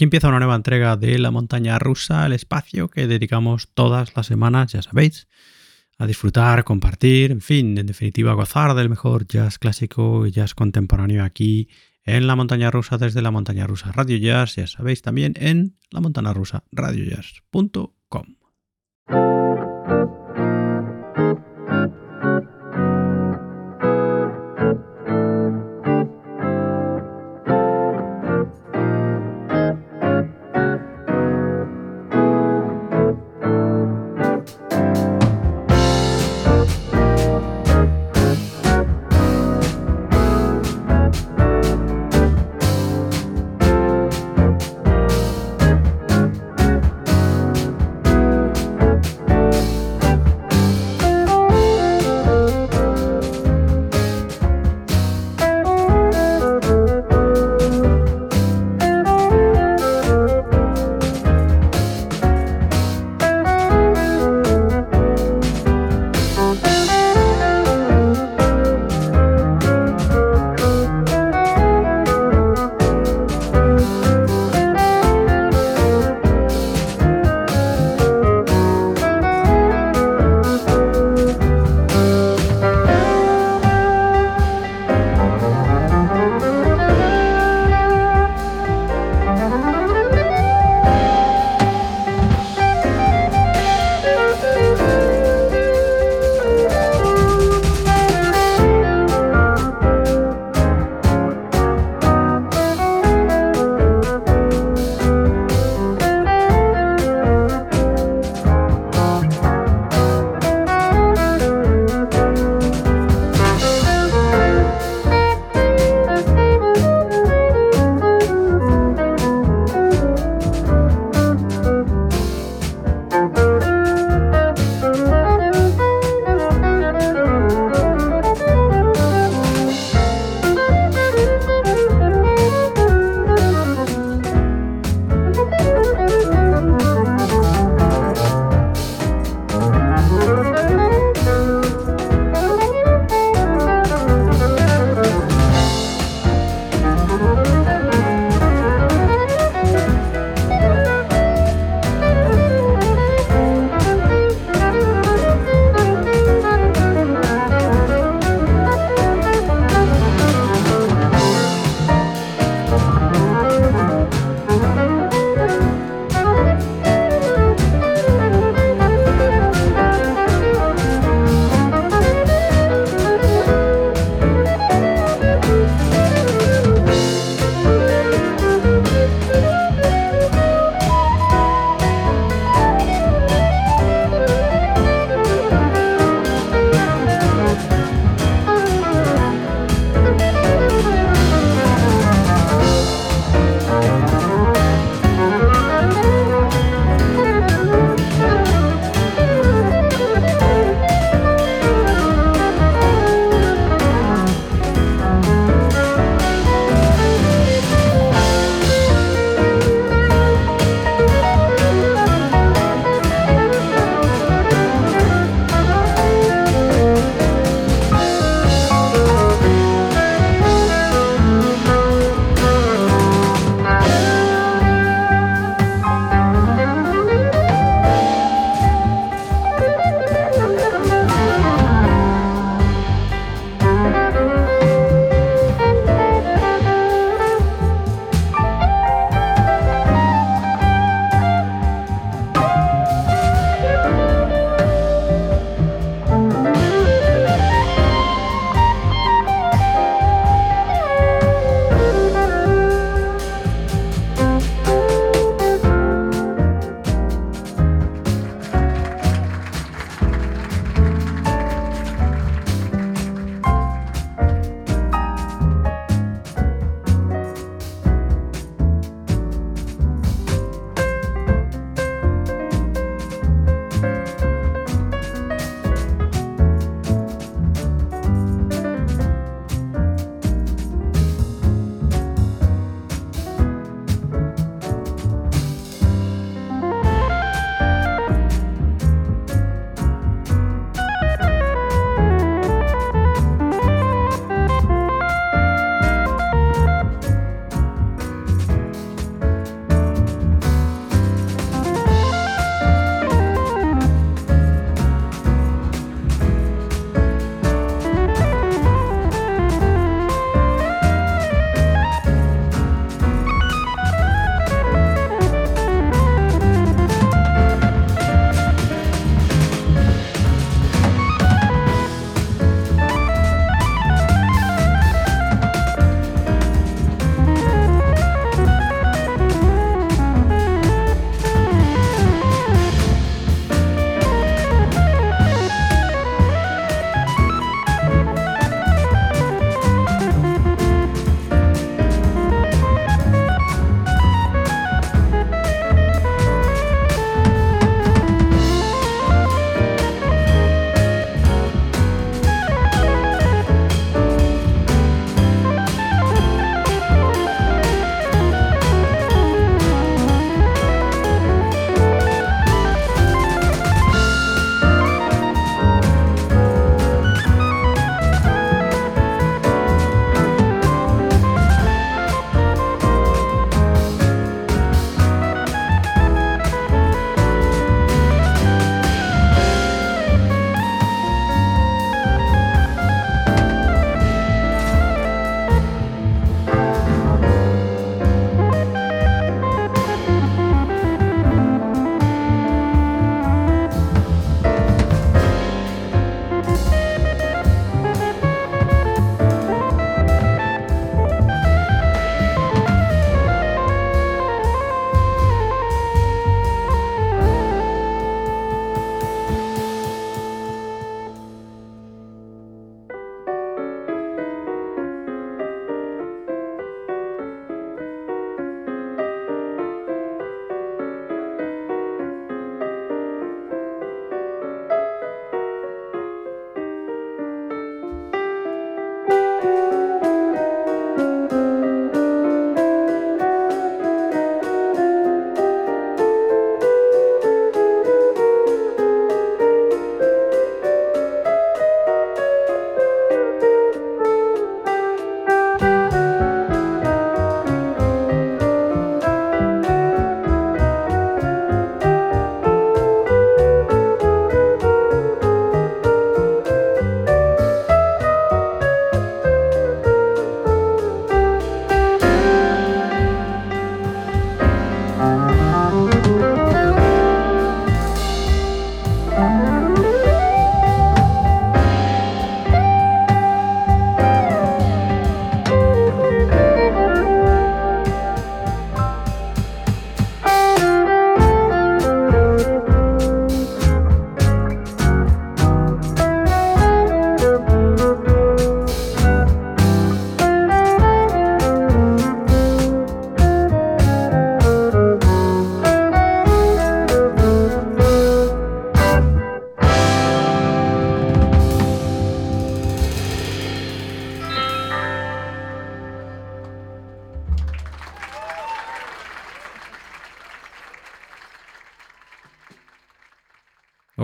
Aquí empieza una nueva entrega de la montaña rusa, el espacio que dedicamos todas las semanas, ya sabéis, a disfrutar, compartir, en fin, en definitiva, gozar del mejor jazz clásico y jazz contemporáneo aquí en la montaña rusa desde la montaña rusa Radio Jazz, ya sabéis también en la montaña rusa radiojazz.com.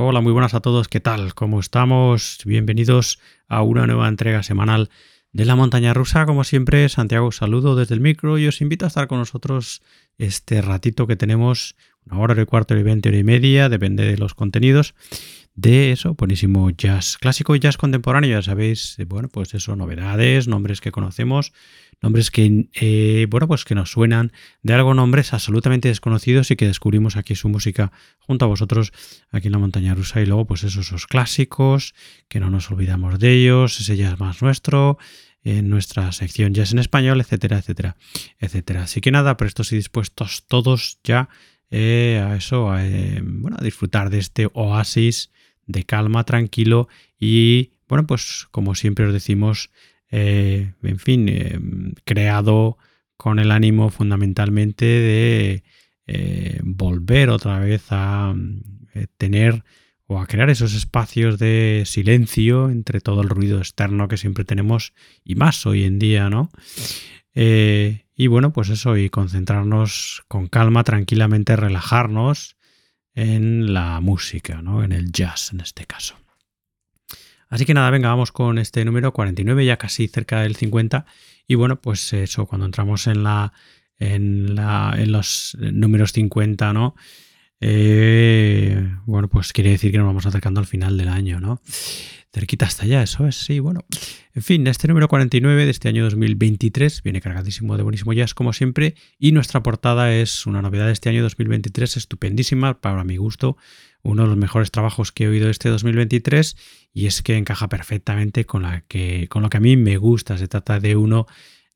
Hola, muy buenas a todos, ¿qué tal? ¿Cómo estamos? Bienvenidos a una nueva entrega semanal de la montaña rusa. Como siempre, Santiago, saludo desde el micro y os invito a estar con nosotros este ratito que tenemos, una hora y cuarto y veinte, hora y media, depende de los contenidos, de eso, buenísimo jazz clásico y jazz contemporáneo, ya sabéis, eh, bueno, pues eso, novedades, nombres que conocemos, nombres que, eh, bueno, pues que nos suenan de algo, nombres absolutamente desconocidos y que descubrimos aquí su música junto a vosotros aquí en la montaña rusa y luego pues esos, clásicos, que no nos olvidamos de ellos, ese jazz más nuestro, en nuestra sección jazz en español, etcétera, etcétera, etcétera. Así que nada, prestos y dispuestos todos ya eh, a eso, bueno, a disfrutar de este oasis de calma, tranquilo y, bueno, pues como siempre os decimos, eh, en fin, eh, creado con el ánimo fundamentalmente de eh, volver otra vez a tener o a crear esos espacios de silencio entre todo el ruido externo que siempre tenemos y más hoy en día, ¿no? y bueno, pues eso, y concentrarnos con calma, tranquilamente, relajarnos en la música, ¿no? En el jazz en este caso. Así que nada, venga, vamos con este número 49, ya casi cerca del 50. Y bueno, pues eso, cuando entramos en la. en, la, en los números 50, ¿no? Eh, bueno, pues quiere decir que nos vamos acercando al final del año, ¿no? Cerquita hasta allá, eso es, sí, bueno. En fin, este número 49 de este año 2023 viene cargadísimo de buenísimo jazz, como siempre, y nuestra portada es una novedad de este año 2023, estupendísima, para mi gusto, uno de los mejores trabajos que he oído este 2023, y es que encaja perfectamente con, la que, con lo que a mí me gusta. Se trata de uno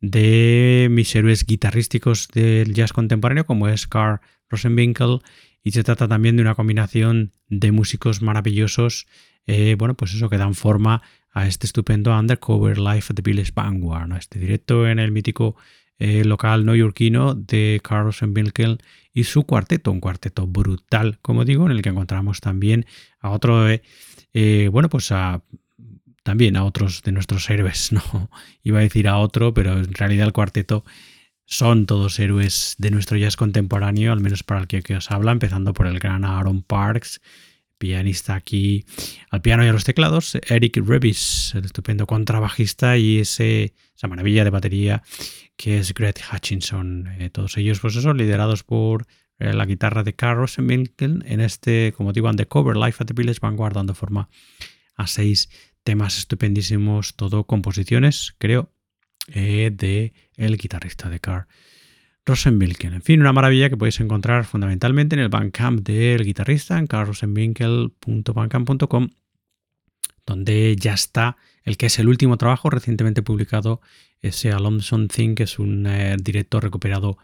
de mis héroes guitarrísticos del jazz contemporáneo, como es Carl Rosenwinkel, y se trata también de una combinación de músicos maravillosos eh, bueno, pues eso que dan forma a este estupendo Undercover Life at the Village Vanguard, este directo en el mítico eh, local neoyorquino de Carlos Wilkel y su cuarteto, un cuarteto brutal, como digo, en el que encontramos también a otro, eh, bueno, pues a también a otros de nuestros héroes, no iba a decir a otro, pero en realidad el cuarteto son todos héroes de nuestro jazz contemporáneo, al menos para el que, que os habla, empezando por el gran Aaron Parks, pianista aquí al piano y a los teclados, Eric Revis, el estupendo contrabajista y ese, esa maravilla de batería que es Greg Hutchinson. Eh, todos ellos, pues eso, liderados por eh, la guitarra de Carlos Milton en este, como digo, Undercover Life at the Village Vanguard, dando forma a seis temas estupendísimos, todo composiciones, creo, eh, de el guitarrista de Carl Rosenwinkel. En fin, una maravilla que podéis encontrar fundamentalmente en el Bandcamp del guitarrista, en carlrosenwinkel.bandcamp.com, donde ya está el que es el último trabajo recientemente publicado, ese Alonso Thing, que es un eh, directo recuperado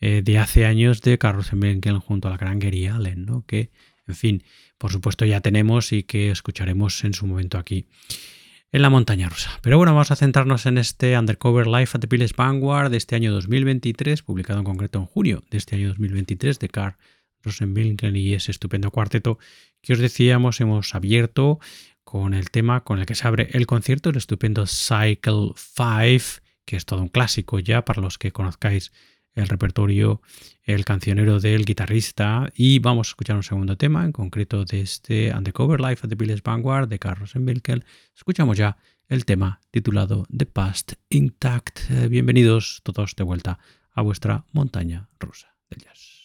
eh, de hace años de Carlos Rosenwinkel junto a la gran Gary Allen, ¿no? que, en fin, por supuesto ya tenemos y que escucharemos en su momento aquí en la montaña rusa. Pero bueno, vamos a centrarnos en este Undercover Life at the Village Vanguard de este año 2023, publicado en concreto en junio de este año 2023 de Carl Rosenwinkel y ese estupendo cuarteto que os decíamos hemos abierto con el tema con el que se abre el concierto, el estupendo Cycle 5, que es todo un clásico ya para los que conozcáis el repertorio, el cancionero del guitarrista. Y vamos a escuchar un segundo tema, en concreto de este Undercover Life at the Village Vanguard de Carlos Wilkel. Escuchamos ya el tema titulado The Past Intact. Bienvenidos todos de vuelta a vuestra montaña rusa del jazz.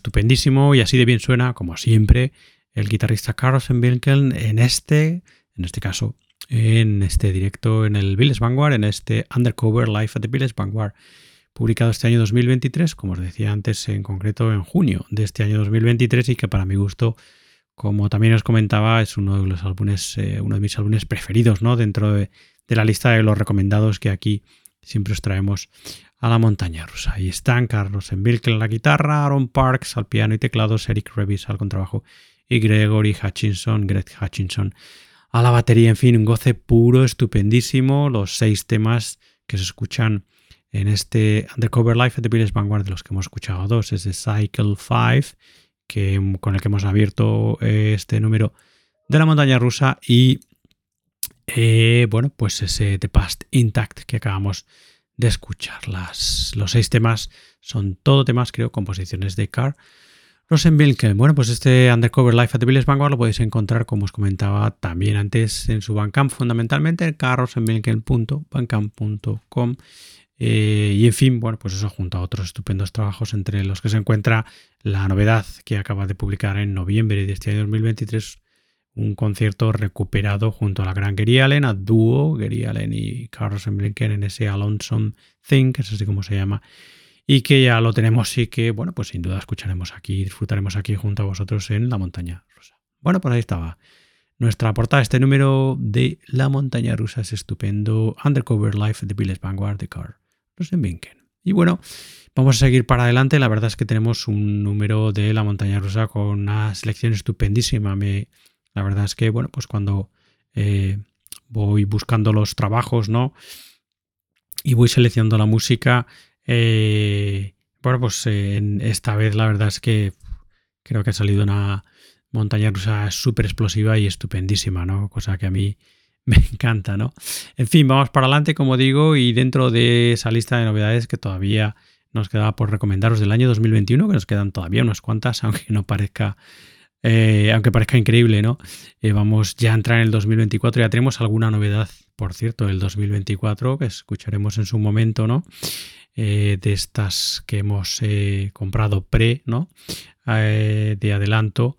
Estupendísimo y así de bien suena, como siempre, el guitarrista Carlos Wilken en este, en este caso, en este directo en el Village Vanguard, en este Undercover Live at the Village Vanguard, publicado este año 2023, como os decía antes, en concreto en junio de este año 2023 y que para mi gusto, como también os comentaba, es uno de los álbumes, eh, uno de mis álbumes preferidos, ¿no? Dentro de, la lista de los recomendados que aquí siempre os traemos a la montaña rusa. Ahí están Carlos Envilkel en la guitarra, Aaron Parks al piano y teclados, Eric Revis al contrabajo y Gregory Hutchinson, Greg Hutchinson a la batería. En fin, un goce puro, estupendísimo. Los seis temas que se escuchan en este Undercover Life at the Village Vanguard, de los que hemos escuchado dos, es de Cycle 5, que, con el que hemos abierto eh, este número de la montaña rusa, y eh, bueno, pues ese The Past Intact que acabamos escuchar. Las, los seis temas son todo temas, creo, composiciones de Carr Rosenwinkel. Bueno, pues este Undercover Life at the Village Vanguard lo podéis encontrar, como os comentaba también antes, en su Bandcamp, fundamentalmente en carrosenwinkel.bandcamp.com. Eh, y en fin, bueno, pues eso junto a otros estupendos trabajos entre los que se encuentra la novedad que acaba de publicar en noviembre de este año 2023, un concierto recuperado junto a la gran Gary Allen, a dúo Gary Allen y Carlos Blinken en ese Alonso Thing, que es así como se llama, y que ya lo tenemos y que, bueno, pues sin duda escucharemos aquí, disfrutaremos aquí junto a vosotros en La Montaña Rusa. Bueno, pues ahí estaba. Nuestra portada, este número de La Montaña Rusa es estupendo. Undercover Life de Village Vanguard de Car Rosenbinken. Y bueno, vamos a seguir para adelante. La verdad es que tenemos un número de La Montaña Rusa con una selección estupendísima. Me, la verdad es que, bueno, pues cuando eh, voy buscando los trabajos, ¿no? Y voy seleccionando la música, eh, bueno, pues en esta vez la verdad es que creo que ha salido una montaña rusa súper explosiva y estupendísima, ¿no? Cosa que a mí me encanta, ¿no? En fin, vamos para adelante, como digo, y dentro de esa lista de novedades que todavía nos queda por recomendaros del año 2021, que nos quedan todavía unas cuantas, aunque no parezca, eh, aunque parezca increíble, ¿no? Eh, vamos ya a entrar en el 2024, ya tenemos alguna novedad, por cierto, del 2024, que escucharemos en su momento, ¿no? Eh, de estas que hemos comprado pre, ¿no? De adelanto,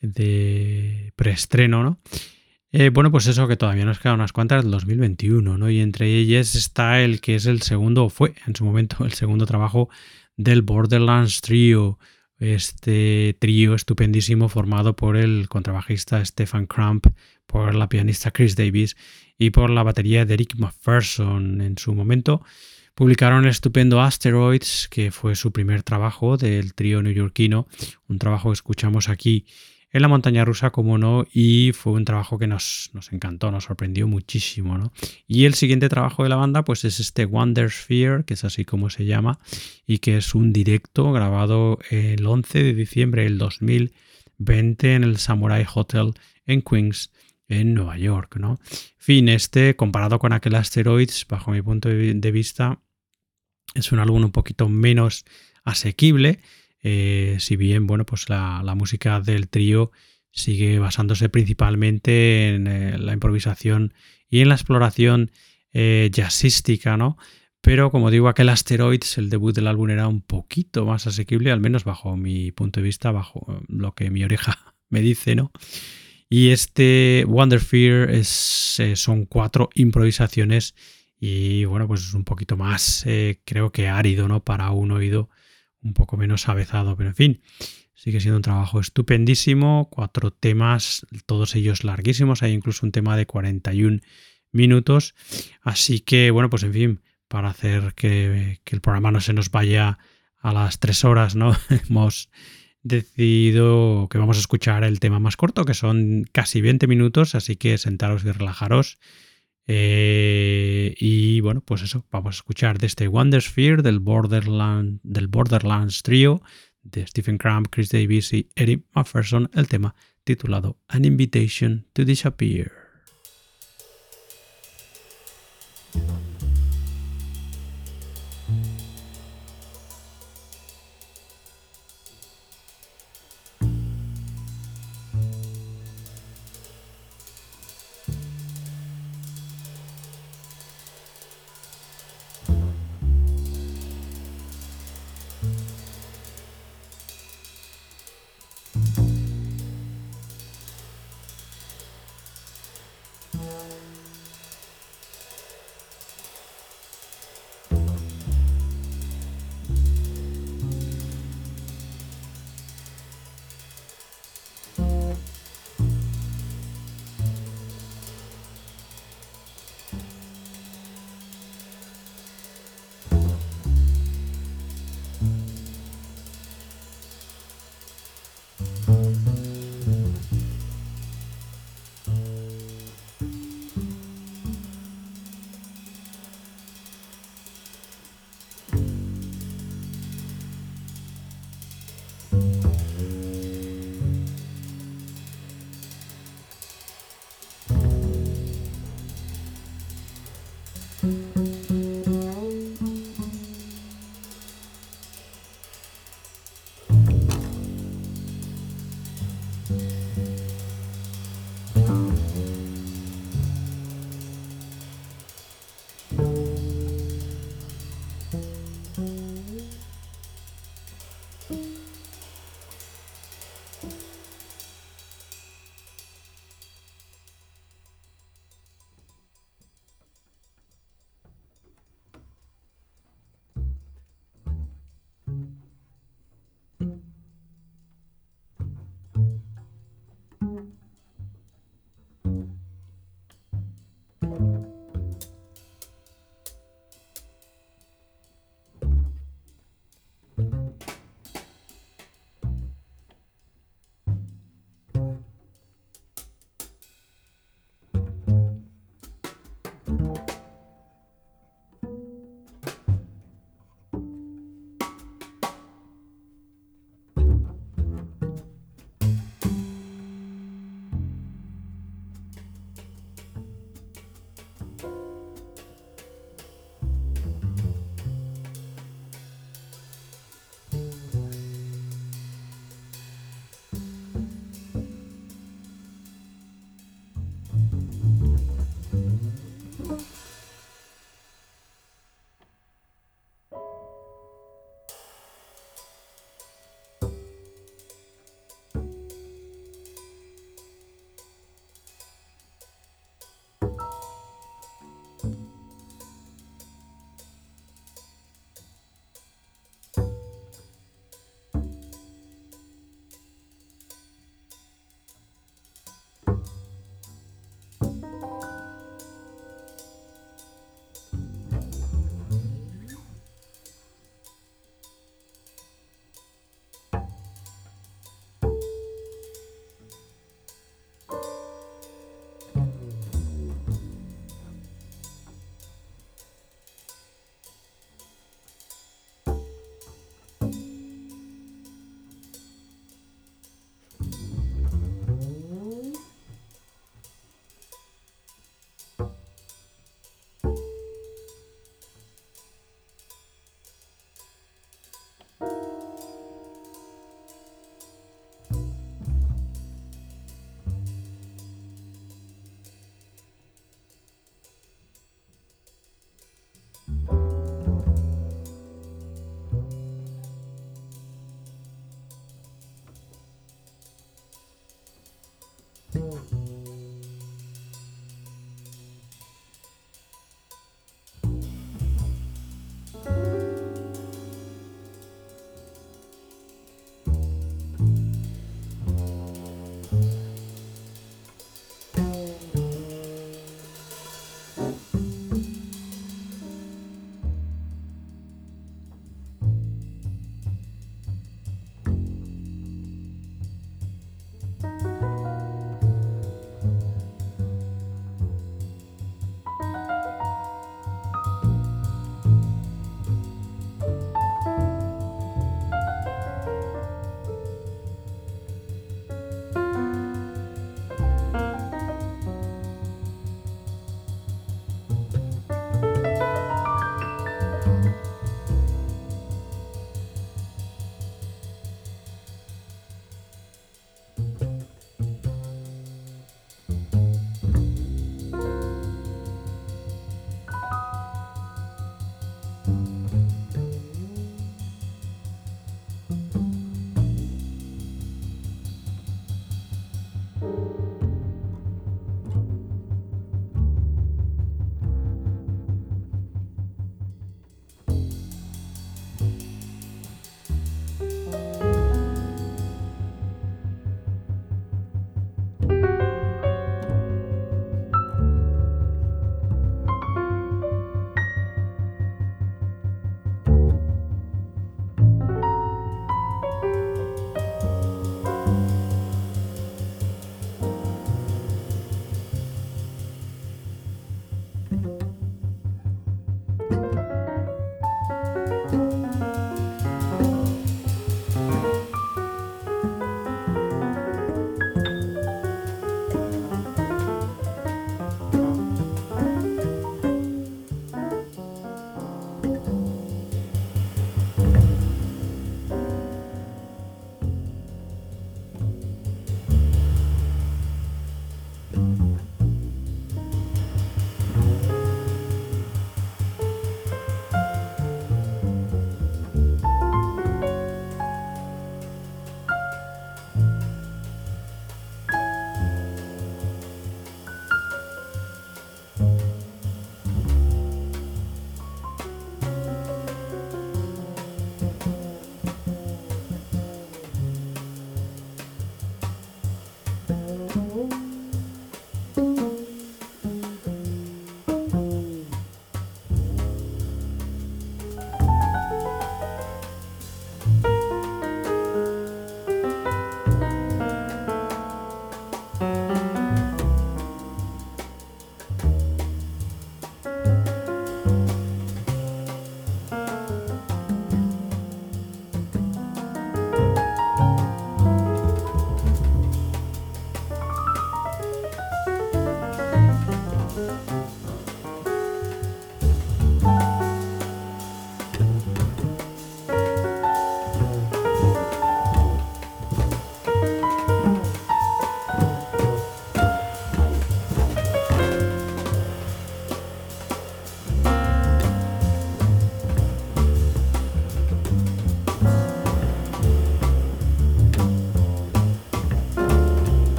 de preestreno, ¿no? bueno, pues eso que todavía nos quedan unas cuantas del 2021, ¿no? Y entre ellas está el que es el segundo, fue en su momento el segundo trabajo del Borderlands Trio, este trío estupendísimo formado por el contrabajista Stefan Crump, por la pianista Chris Davis y por la batería de Eric McPherson en su momento publicaron el estupendo Asteroids, que fue su primer trabajo del trío neoyorquino, un trabajo que escuchamos aquí en la montaña rusa, como no, y fue un trabajo que nos, nos encantó, nos sorprendió muchísimo, ¿no? Y el siguiente trabajo de la banda, pues es este Wonder Sphere, que es así como se llama, y que es un directo grabado el 11 de diciembre del 2020 en el Samurai Hotel en Queens, en Nueva York, ¿no? Fin, este, comparado con aquel Asteroids, bajo mi punto de vista, es un álbum un poquito menos asequible, eh, si bien, bueno, pues la, música del trío sigue basándose principalmente en eh, la improvisación y en la exploración eh, jazzística, ¿no? Pero como digo, aquel Asteroids, el debut del álbum era un poquito más asequible, al menos bajo mi punto de vista, bajo lo que mi oreja me dice, ¿no? Y este Wonder Fear es, son cuatro improvisaciones y bueno, pues es un poquito más, creo que árido, ¿no? Para un oído un poco menos avezado, pero en fin, sigue siendo un trabajo estupendísimo, cuatro temas, todos ellos larguísimos, hay incluso un tema de 41 minutos, así que bueno, pues en fin, para hacer que, que el programa no se nos vaya a las tres horas, ¿no? Hemos decidido que vamos a escuchar el tema más corto, que son casi 20 minutos, así que sentaros y relajaros eh, y bueno, pues eso, vamos a escuchar de este Wondersphere del, del Borderlands Trio de Stephen Cramp, Chris Davis y Eric McPherson, el tema titulado An Invitation to Disappear.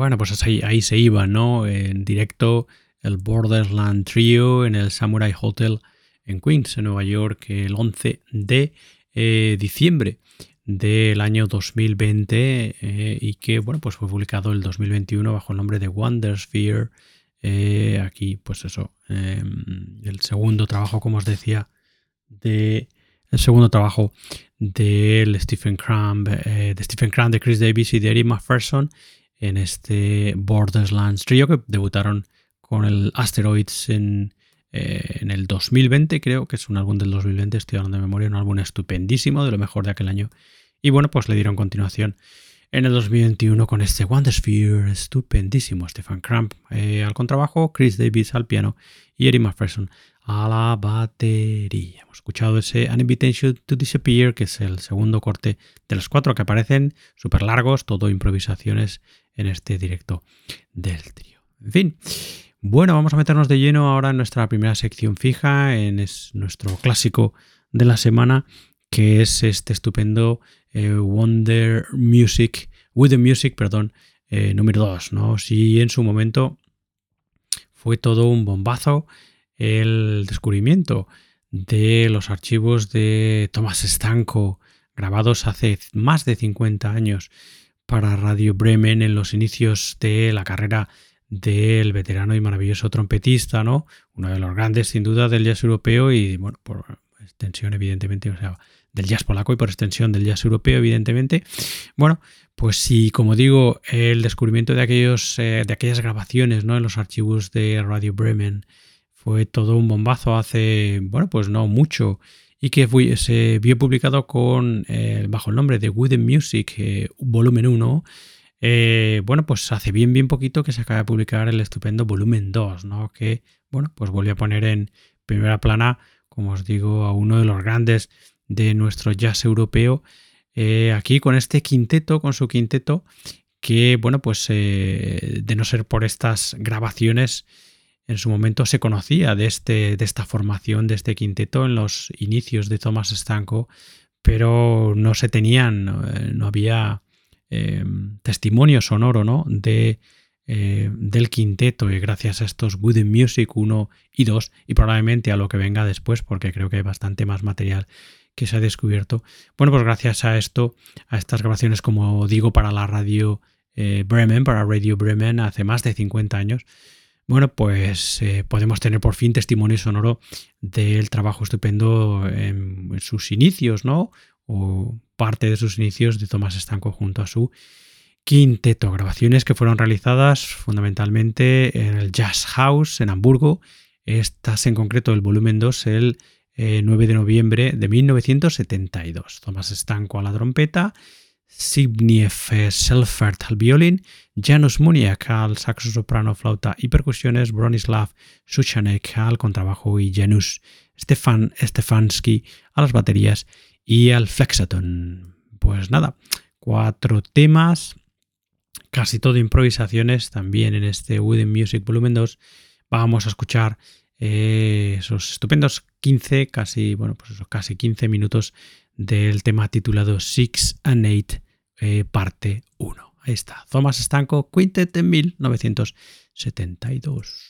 Bueno, pues ahí, ahí se iba, ¿no? En directo el Borderland Trio en el Samurai Hotel en Queens, en Nueva York, el 11 de eh, diciembre del año 2020 eh, y que bueno pues fue publicado el 2021 bajo el nombre de Wondersphere eh, aquí pues eso em, el segundo trabajo como os decía de el segundo trabajo del Stephen Crumb de Stephen Crumb de Chris Davis y de Eric McPherson en este Borderlands Trio que debutaron con el Asteroids en, eh, en, el 2020, creo que es un álbum del 2020, estoy hablando de memoria, un álbum estupendísimo, de lo mejor de aquel año. Y bueno, pues le dieron continuación en el 2021 con este Wondersphere estupendísimo. Stefan Cramp eh, al contrabajo, Chris Davis al piano y Eric McPherson a la batería. Hemos escuchado ese An Invitation to Disappear, que es el segundo corte de los cuatro que aparecen, súper largos, todo improvisaciones en este directo del trío. En fin, bueno, vamos a meternos de lleno ahora en nuestra primera sección fija, en nuestro clásico de la semana, que es este estupendo eh, Wonder Music, With the Music, perdón, eh, número 2, ¿no? Si en su momento fue todo un bombazo el descubrimiento de los archivos de Thomas Stanko grabados hace más de 50 años para Radio Bremen en los inicios de la carrera del veterano y maravilloso trompetista, ¿no? Uno de los grandes, sin duda, del jazz europeo y, bueno, por extensión, evidentemente, o sea, del jazz polaco y por extensión del jazz europeo, evidentemente. Bueno, pues sí, como digo, el descubrimiento de, aquellos, eh, de aquellas grabaciones, ¿no? En los archivos de Radio Bremen fue todo un bombazo hace, bueno, pues no mucho y que se vio publicado con eh, bajo el nombre de Wooden Music, eh, volumen 1. Eh, bueno, pues hace bien, bien poquito que se acaba de publicar el estupendo volumen 2, ¿no? Que, bueno, pues volvió a poner en primera plana, como os digo, a uno de los grandes de nuestro jazz europeo. aquí con este quinteto, con su quinteto, que, bueno, pues de no ser por estas grabaciones, en su momento se conocía de, este, de esta formación, de este quinteto en los inicios de Thomas Stanko, pero no se tenían, no, había eh, testimonio sonoro ¿no? de, eh, del quinteto y gracias a estos Wooden Music 1 y 2 y probablemente a lo que venga después porque creo que hay bastante más material que se ha descubierto. Bueno, pues gracias a esto, a estas grabaciones, como digo, para la radio eh, Bremen, para Radio Bremen hace más de 50 años, bueno, pues eh, podemos tener por fin testimonio sonoro del trabajo estupendo en, sus inicios, ¿no? O parte de sus inicios de Tomás Estanco junto a su quinteto. Grabaciones que fueron realizadas fundamentalmente en el Jazz House en Hamburgo. Estas en concreto el volumen 2 el 9 eh, de noviembre de 1972. Tomás Estanco a la trompeta Zbigniew Selfert al violín, Janusz Muniak al saxo soprano, flauta y percusiones, Bronislav Suchanek al contrabajo y Janusz Stefan Stefansky a las baterías y al flexaton. Pues nada, cuatro temas, casi todo improvisaciones también en este Wooden Music Volumen 2. Vamos a escuchar eh, esos estupendos 15, casi, bueno, pues casi 15 minutos del tema titulado Six and Eight, eh, parte 1. Ahí está, Thomas Stanko, Quintet en 1972.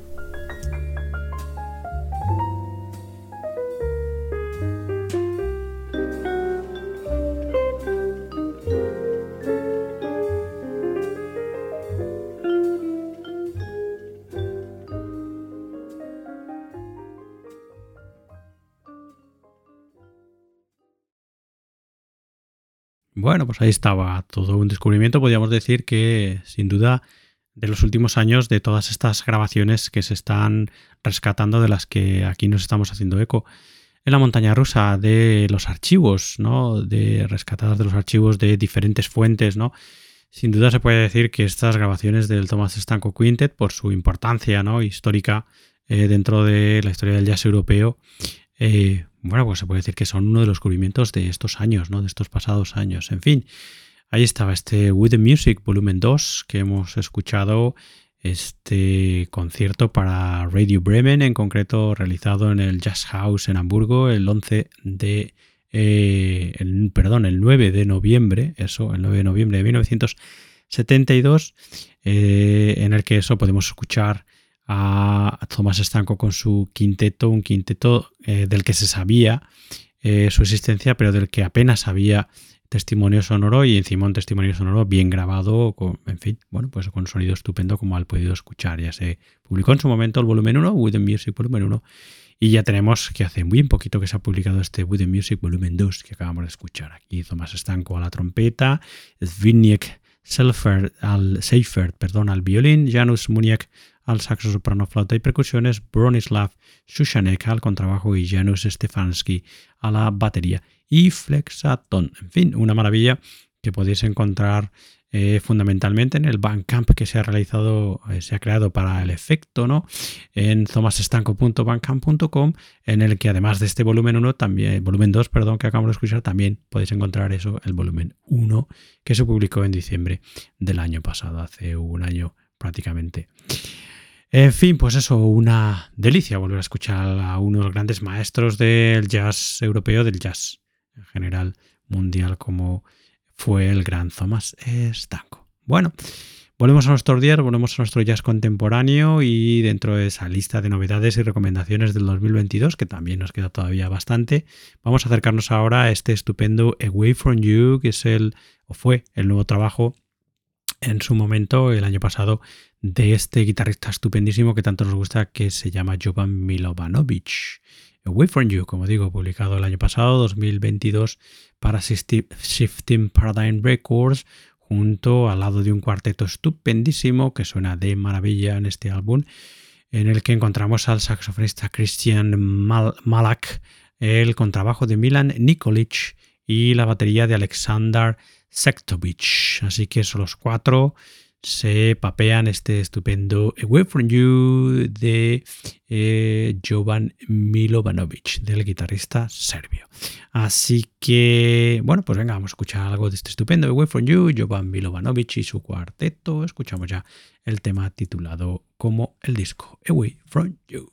Bueno, pues ahí estaba todo un descubrimiento. Podríamos decir que, sin duda, de los últimos años, de todas estas grabaciones que se están rescatando, de las que aquí nos estamos haciendo eco, en la montaña rusa, de los archivos, ¿no? De rescatadas de los archivos de diferentes fuentes, ¿no? Sin duda se puede decir que estas grabaciones del Thomas Stanko Quintet, por su importancia ¿no? histórica eh, dentro de la historia del jazz europeo, eh, bueno, pues se puede decir que son uno de los descubrimientos de estos años, ¿no? De estos pasados años. En fin, ahí estaba este With the Music Volumen 2 que hemos escuchado este concierto para Radio Bremen, en concreto realizado en el Jazz House en Hamburgo el 11 de, eh, perdón, el 9 de noviembre, eso, el 9 de noviembre de 1972, eh, en el que eso podemos escuchar a Thomas Stanco con su quinteto, un quinteto eh, del que se sabía eh, su existencia, pero del que apenas había testimonio sonoro y encima un testimonio sonoro bien grabado, en fin, bueno, pues con sonido estupendo como al podido escuchar. Ya se publicó en su momento el volumen 1, With the Music volumen 1, y ya tenemos que hace muy poquito que se ha publicado este the Music volumen 2 que acabamos de escuchar. Aquí Thomas Stanco a la trompeta, Zbigniew Al, Seifert, perdón, al violín, Janusz Muniak al saxo soprano, flauta y percusiones, Bronislav Shushanek al contrabajo y Janusz Stefanski a la batería y Flexaton. En fin, una maravilla que podéis encontrar eh, fundamentalmente en el Bandcamp que se ha realizado, eh, se ha creado para el efecto, ¿no? En thomasestanco.bandcamp.com, en el que además de este volumen 1, también, volumen 2, perdón, que acabamos de escuchar, también podéis encontrar eso, el volumen 1, que se publicó en diciembre del año pasado, hace un año prácticamente. En fin, pues eso, una delicia volver a escuchar a uno de los grandes maestros del jazz europeo, del jazz en general mundial, como fue el gran Thomas Stanko. Bueno, volvemos a nuestros días, volvemos a nuestro jazz contemporáneo y dentro de esa lista de novedades y recomendaciones del 2022, que también nos queda todavía bastante, vamos a acercarnos ahora a este estupendo Away From You, que es el, o fue el nuevo trabajo en su momento, el año pasado, de este guitarrista estupendísimo que tanto nos gusta, que se llama Jovan Milovanovic. Away From You, como digo, publicado el año pasado, 2022, para Shifting Paradigm Records, junto al lado de un cuarteto estupendísimo que suena de maravilla en este álbum, en el que encontramos al saxofonista Christian Malak, el contrabajo de Milan Nikolic y la batería de Alexander Sektovich. Así que son los cuatro se papean este estupendo Away From You de eh, Jovan Milovanovic, del guitarrista serbio. Así que, bueno, pues venga, vamos a escuchar algo de este estupendo Away From You, Jovan Milovanovic y su cuarteto. Escuchamos ya el tema titulado como el disco Away From You.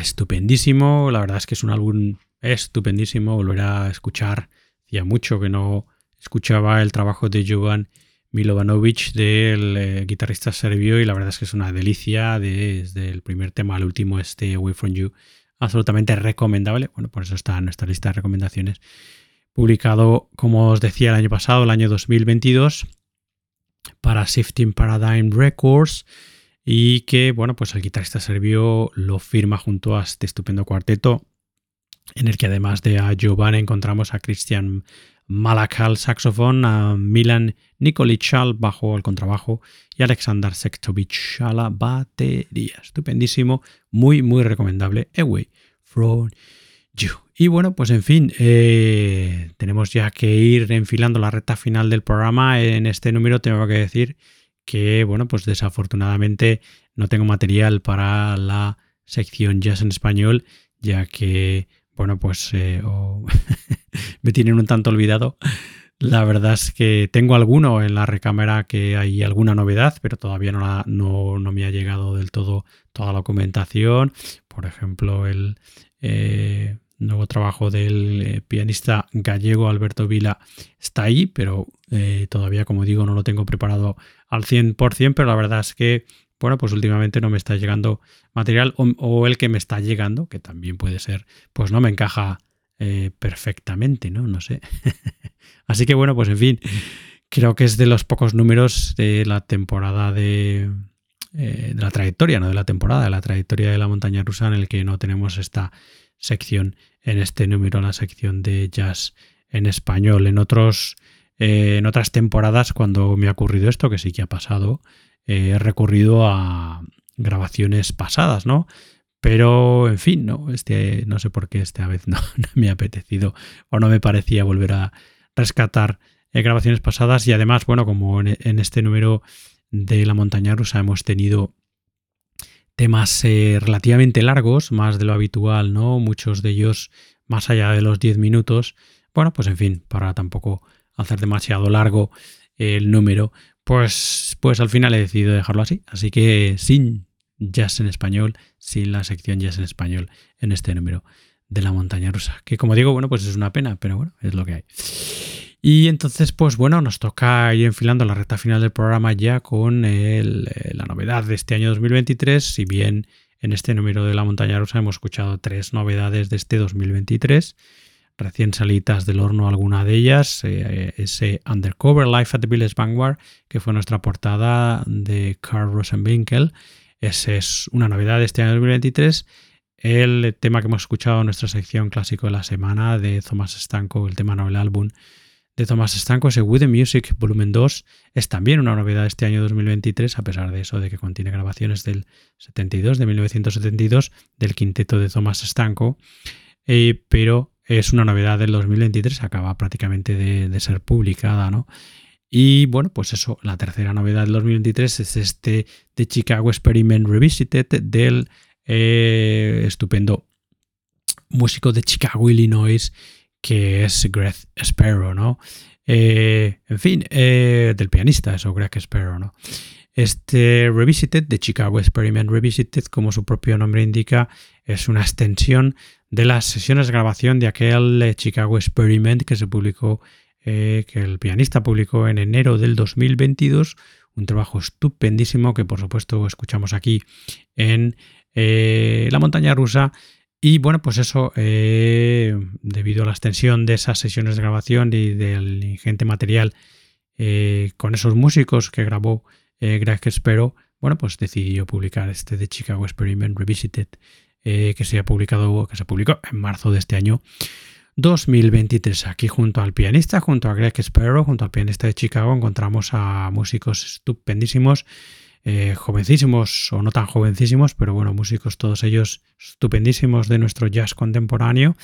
Estupendísimo. La verdad es que es un álbum estupendísimo. Volver a escuchar. Hacía mucho que no escuchaba el trabajo de Jovan Milovanovic, del eh, guitarrista serbio, y la verdad es que es una delicia desde el primer tema al último, este Away From You. Absolutamente recomendable. Bueno, por eso está en nuestra lista de recomendaciones. Publicado, como os decía, el año pasado, el año 2022, para Shifting Paradigm Records y que, bueno, pues el guitarrista serbio lo firma junto a este estupendo cuarteto en el que además de a Giovanni encontramos a Christian Malakal saxofón, a Milan Nikolic al bajo, al contrabajo y Alexander Sektovic a la batería. Estupendísimo, muy, muy recomendable. Away from you. Y bueno, pues en fin, eh, tenemos ya que ir enfilando la recta final del programa. En este número tengo que decir que, bueno, pues desafortunadamente no tengo material para la sección jazz en español, ya que, bueno, pues eh, me tienen un tanto olvidado. La verdad es que tengo alguno en la recámara que hay alguna novedad, pero todavía no, no, me ha llegado del todo toda la documentación. Por ejemplo, el eh, nuevo trabajo del eh, pianista gallego Alberto Vila está ahí, pero todavía, como digo, no lo tengo preparado al 100%, pero la verdad es que, bueno, pues últimamente no me está llegando material o, el que me está llegando, que también puede ser, pues no me encaja eh, perfectamente, ¿no? No sé. Así que bueno, pues en fin, creo que es de los pocos números de la temporada de, eh, de la trayectoria, no de la temporada, de la trayectoria de la montaña rusa en el que no tenemos esta sección en este número, la sección de jazz en español. En otros eh, en otras temporadas, cuando me ha ocurrido esto, que sí que ha pasado, eh, he recurrido a grabaciones pasadas, ¿no? Pero, en fin, no, este, no sé por qué esta vez no, me ha apetecido o no me parecía volver a rescatar eh, grabaciones pasadas. Y además, bueno, como en, este número de la montaña rusa hemos tenido temas relativamente largos, más de lo habitual, ¿no? Muchos de ellos más allá de los 10 minutos. Bueno, pues en fin, para tampoco hacer demasiado largo el número, pues, pues al final he decidido dejarlo así. Así que sin jazz en español, sin la sección jazz en español en este número de la montaña rusa. Que como digo, bueno, pues es una pena, pero bueno, es lo que hay. Y entonces, pues bueno, nos toca ir enfilando la recta final del programa ya con la novedad de este año 2023. Si bien en este número de la montaña rusa hemos escuchado tres novedades de este 2023 recién salidas del horno alguna de ellas, eh, ese Undercover Life at the Village Vanguard, que fue nuestra portada de Carl Rosenwinkel. Esa es una novedad de este año 2023. El tema que hemos escuchado en nuestra sección clásico de la semana de Thomas Stanko, el tema novel álbum de Thomas Stanko, ese With the Music Volumen 2, es también una novedad este año 2023, a pesar de eso, de que contiene grabaciones del 72, de 1972, del quinteto de Thomas Stanko, eh, pero es una novedad del 2023, acaba prácticamente de, ser publicada, ¿no? Y bueno, pues eso, la tercera novedad del 2023 es este de Chicago Experiment Revisited del eh, estupendo músico de Chicago, Illinois, que es Greg Sparrow, ¿no? Eh, en fin, eh, del pianista, eso, Greg Sparrow, ¿no? Este Revisited de Chicago Experiment Revisited, como su propio nombre indica, es una extensión de las sesiones de grabación de aquel eh, Chicago Experiment que se publicó, que el pianista publicó en enero del 2022. Un trabajo estupendísimo que por supuesto escuchamos aquí en la montaña rusa. Y bueno, pues eso, debido a la extensión de esas sesiones de grabación y del ingente material con esos músicos que grabó Greg Espero, bueno, pues decidió publicar este de Chicago Experiment Revisited eh, que se ha publicado, que se publicó en marzo de este año 2023. Aquí junto al pianista, junto a Greg Sparrow, junto al pianista de Chicago, encontramos a músicos estupendísimos eh, jovencísimos o no tan jovencísimos, pero bueno, músicos todos ellos estupendísimos de nuestro jazz contemporáneo,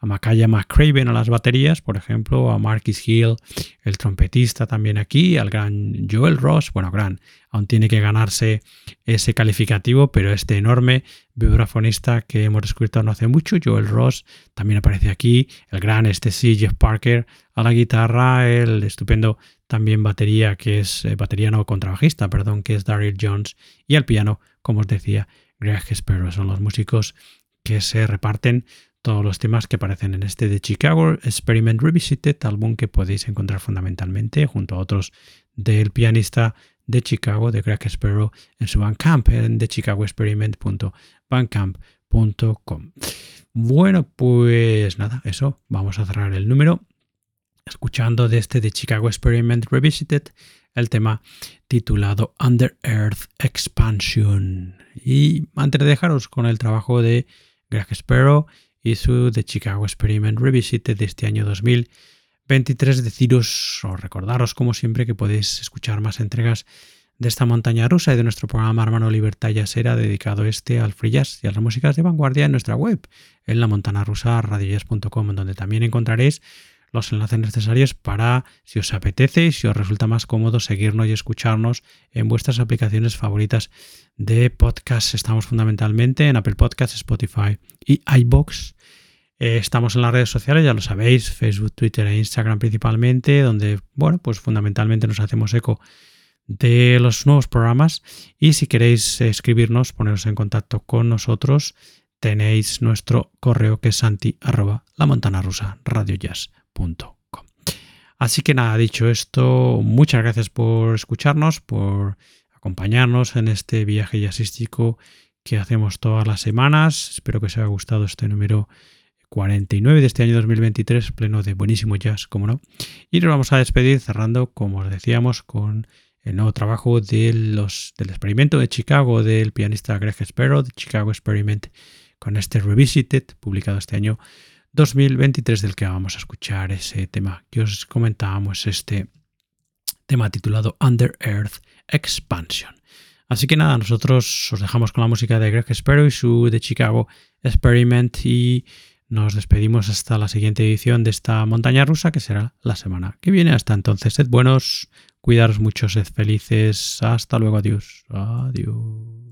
a Makaya McCraven a las baterías, por ejemplo, a Marquis Hill, el trompetista también aquí, al gran Joel Ross, bueno, gran, aún tiene que ganarse ese calificativo, pero este enorme vibrafonista que hemos descubierto no hace mucho, Joel Ross, también aparece aquí, el gran este C. Jeff Parker a la guitarra, el estupendo también batería, que es eh, batería no contrabajista, perdón, que es Daryl Jones, y al piano, como os decía, Greg Sparrow. Son los músicos que se reparten todos los temas que aparecen en este de Chicago Experiment Revisited, álbum que podéis encontrar fundamentalmente junto a otros del pianista de Chicago, de Greg Sparrow, en su Bandcamp, en thechicagoexperiment.bandcamp.com. Bueno, pues nada, eso, vamos a cerrar el número escuchando de este de Chicago Experiment Revisited el tema titulado Under Earth Expansion. Y antes de dejaros con el trabajo de Greg Sparrow y su The Chicago Experiment Revisited de este año 2023, deciros o recordaros como siempre que podéis escuchar más entregas de esta montaña rusa y de nuestro programa Hermano Libertad Jazzera dedicado este al free jazz y a las músicas de vanguardia en nuestra web, en la montana rusa radiojazz.com, donde también encontraréis los enlaces necesarios para, si os apetece y si os resulta más cómodo, seguirnos y escucharnos en vuestras aplicaciones favoritas de podcast. Estamos fundamentalmente en Apple Podcasts, Spotify y iBox. Eh, estamos en las redes sociales, ya lo sabéis, Facebook, Twitter e Instagram principalmente, donde, bueno, pues fundamentalmente nos hacemos eco de los nuevos programas y si queréis escribirnos, poneros en contacto con nosotros, tenéis nuestro correo que es santi arroba la montana rusa radio jazz Así que nada, dicho esto, muchas gracias por escucharnos, por acompañarnos en este viaje jazzístico que hacemos todas las semanas. Espero que os haya gustado este número 49 de este año 2023, pleno de buenísimo jazz, como no. Y nos vamos a despedir cerrando, como os decíamos, con el nuevo trabajo de los, del experimento de Chicago del pianista Greg Sparrow, de Chicago Experiment, con este Revisited, publicado este año 2023 del que vamos a escuchar ese tema que os comentábamos, este tema titulado Under Earth Expansion. Así que nada, nosotros os dejamos con la música de Greg Sparrow y su de Chicago Experiment y nos despedimos hasta la siguiente edición de esta montaña rusa que será la semana que viene. Hasta entonces, sed buenos, cuidaros mucho, sed felices. Hasta luego, adiós. Adiós.